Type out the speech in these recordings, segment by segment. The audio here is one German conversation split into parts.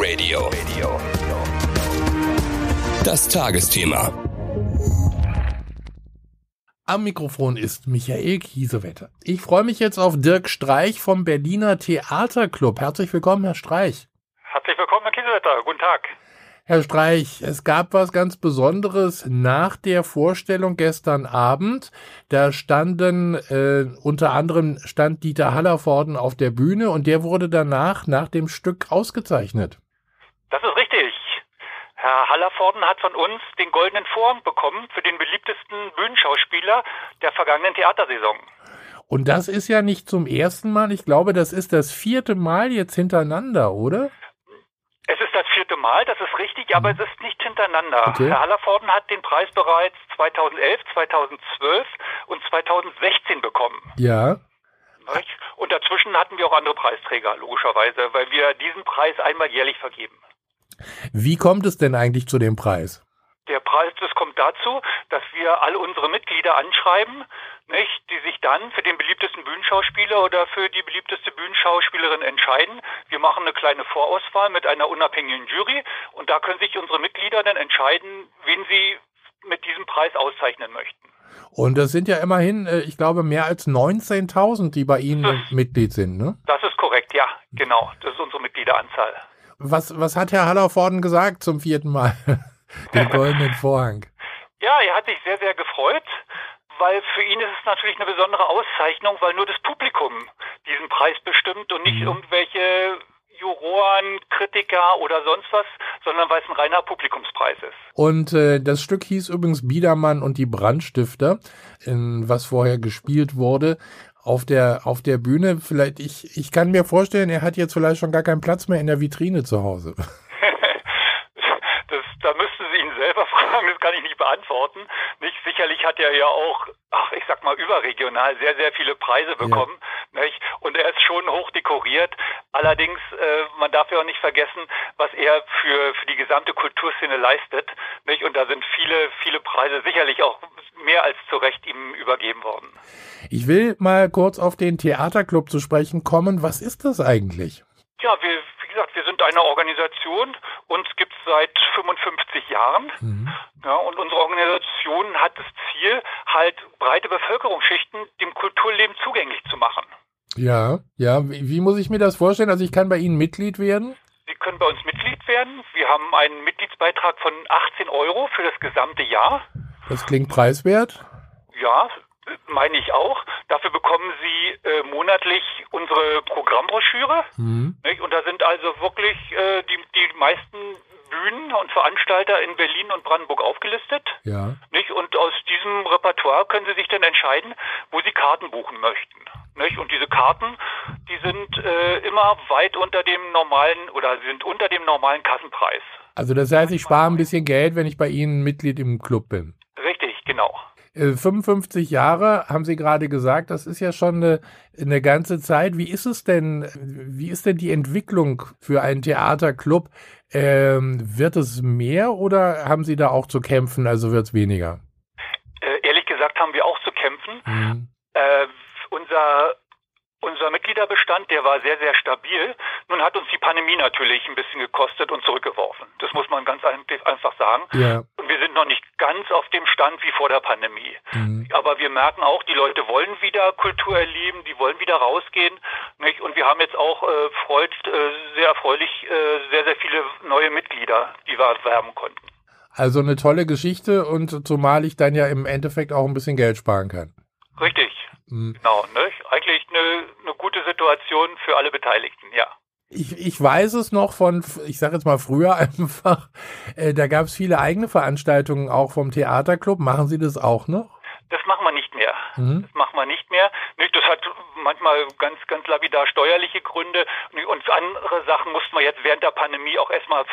Radio. Das Tagesthema. Am Mikrofon ist Michael Kiesewetter. Ich freue mich jetzt auf Dirk Streich vom Berliner Theaterclub. Herzlich willkommen, Herr Streich. Herzlich willkommen, Herr Kiesewetter. Guten Tag. Herr Streich, es gab was ganz Besonderes nach der Vorstellung gestern Abend. Da standen äh, unter anderem stand Dieter Hallervorden auf der Bühne und der wurde danach nach dem Stück ausgezeichnet. Das ist richtig. Herr Hallervorden hat von uns den Goldenen Vorhang bekommen für den beliebtesten Bühnenschauspieler der vergangenen Theatersaison. Und das ist ja nicht zum ersten Mal. Ich glaube, das ist das vierte Mal jetzt hintereinander, oder? Es ist das vierte Mal, das ist richtig, aber mhm. es ist nicht hintereinander. Okay. Herr Hallervorden hat den Preis bereits 2011, 2012 und 2016 bekommen. Ja. Und dazwischen hatten wir auch andere Preisträger, logischerweise, weil wir diesen Preis einmal jährlich vergeben. Wie kommt es denn eigentlich zu dem Preis? Der Preis, das kommt dazu, dass wir alle unsere Mitglieder anschreiben, nicht, die sich dann für den beliebtesten Bühnenschauspieler oder für die beliebteste Bühnenschauspielerin entscheiden. Wir machen eine kleine Vorauswahl mit einer unabhängigen Jury und da können sich unsere Mitglieder dann entscheiden, wen sie mit diesem Preis auszeichnen möchten. Und das sind ja immerhin, äh, ich glaube, mehr als 19.000, die bei Ihnen das, Mitglied sind, ne? Das ist korrekt, ja, genau. Das ist unsere Mitgliederanzahl. Was, was hat Herr Hallervorden gesagt zum vierten Mal? Den goldenen Vorhang. Ja, er hat sich sehr, sehr gefreut, weil für ihn ist es natürlich eine besondere Auszeichnung, weil nur das Publikum diesen Preis bestimmt und nicht mhm. irgendwelche Juroren, Kritiker oder sonst was, sondern weil es ein reiner Publikumspreis ist. Und äh, das Stück hieß übrigens Biedermann und die Brandstifter, in, was vorher gespielt wurde. Auf der, auf der Bühne, vielleicht, ich, ich kann mir vorstellen, er hat jetzt vielleicht schon gar keinen Platz mehr in der Vitrine zu Hause. das kann ich nicht beantworten. Nicht sicherlich hat er ja auch, ach, ich sag mal überregional sehr sehr viele Preise bekommen, ja. nicht? Und er ist schon hoch dekoriert. Allerdings, äh, man darf ja auch nicht vergessen, was er für für die gesamte Kulturszene leistet, nicht? Und da sind viele viele Preise sicherlich auch mehr als zu Recht ihm übergeben worden. Ich will mal kurz auf den Theaterclub zu sprechen kommen. Was ist das eigentlich? Ja, wir, wie gesagt, wir sind eine Organisation, uns gibt es seit 55 Jahren. Mhm. Ja, und unsere Organisation hat das Ziel, halt breite Bevölkerungsschichten dem Kulturleben zugänglich zu machen. Ja, ja. Wie, wie muss ich mir das vorstellen? Also ich kann bei Ihnen Mitglied werden? Sie können bei uns Mitglied werden. Wir haben einen Mitgliedsbeitrag von 18 Euro für das gesamte Jahr. Das klingt preiswert. Ja, meine ich auch. Dafür bekommen Sie äh, monatlich unsere Programmbroschüre. Mhm. Und da sind also wirklich äh, die, die meisten Bühnen und Veranstalter in Berlin und Brandenburg aufgelistet. Ja. Nicht? Und aus diesem Repertoire können Sie sich dann entscheiden, wo Sie Karten buchen möchten. Nicht? Und diese Karten, die sind äh, immer weit unter dem normalen oder sind unter dem normalen Kassenpreis. Also das heißt, ich spare ein bisschen Geld, wenn ich bei Ihnen Mitglied im Club bin. Richtig, genau. 55 äh, Jahre, haben Sie gerade gesagt, das ist ja schon eine, eine ganze Zeit. Wie ist es denn, wie ist denn die Entwicklung für einen Theaterclub? Ähm, wird es mehr oder haben Sie da auch zu kämpfen, also wird es weniger? Äh, ehrlich gesagt haben wir auch zu kämpfen. Mhm. Äh, unser unser Mitgliederbestand, der war sehr, sehr stabil. Nun hat uns die Pandemie natürlich ein bisschen gekostet und zurückgeworfen. Das muss man ganz einfach sagen. Ja. Und wir sind noch nicht ganz auf dem Stand wie vor der Pandemie. Mhm. Aber wir merken auch, die Leute wollen wieder Kultur erleben, die wollen wieder rausgehen. Nicht? Und wir haben jetzt auch äh, freut, äh, sehr erfreulich äh, sehr, sehr viele neue Mitglieder, die wir werben konnten. Also eine tolle Geschichte und zumal ich dann ja im Endeffekt auch ein bisschen Geld sparen kann. Richtig. Mhm. Genau, ne? eigentlich eine, eine gute Situation für alle Beteiligten, ja. Ich, ich weiß es noch von, ich sage jetzt mal früher einfach, äh, da gab es viele eigene Veranstaltungen auch vom Theaterclub. Machen Sie das auch noch? Das machen wir nicht mehr. Mhm. Das machen wir nicht mehr. Das hat manchmal ganz, ganz lapidar steuerliche Gründe und andere Sachen mussten wir jetzt während der Pandemie auch erstmal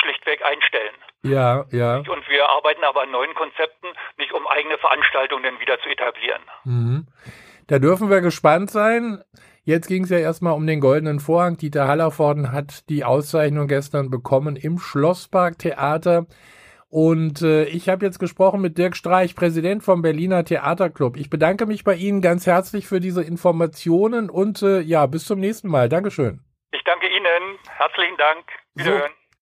schlichtweg einstellen. Ja, ja. Und wir arbeiten aber an neuen Konzepten, nicht um eigene Veranstaltungen wieder zu etablieren. Mhm. Da dürfen wir gespannt sein. Jetzt ging es ja erstmal um den goldenen Vorhang. Dieter Hallervorden hat die Auszeichnung gestern bekommen im Schlosspark Theater. Und äh, ich habe jetzt gesprochen mit Dirk Streich, Präsident vom Berliner Theaterclub. Ich bedanke mich bei Ihnen ganz herzlich für diese Informationen und äh, ja, bis zum nächsten Mal. Dankeschön. Ich danke Ihnen. Ihnen. Herzlichen Dank. Wiederhören. So.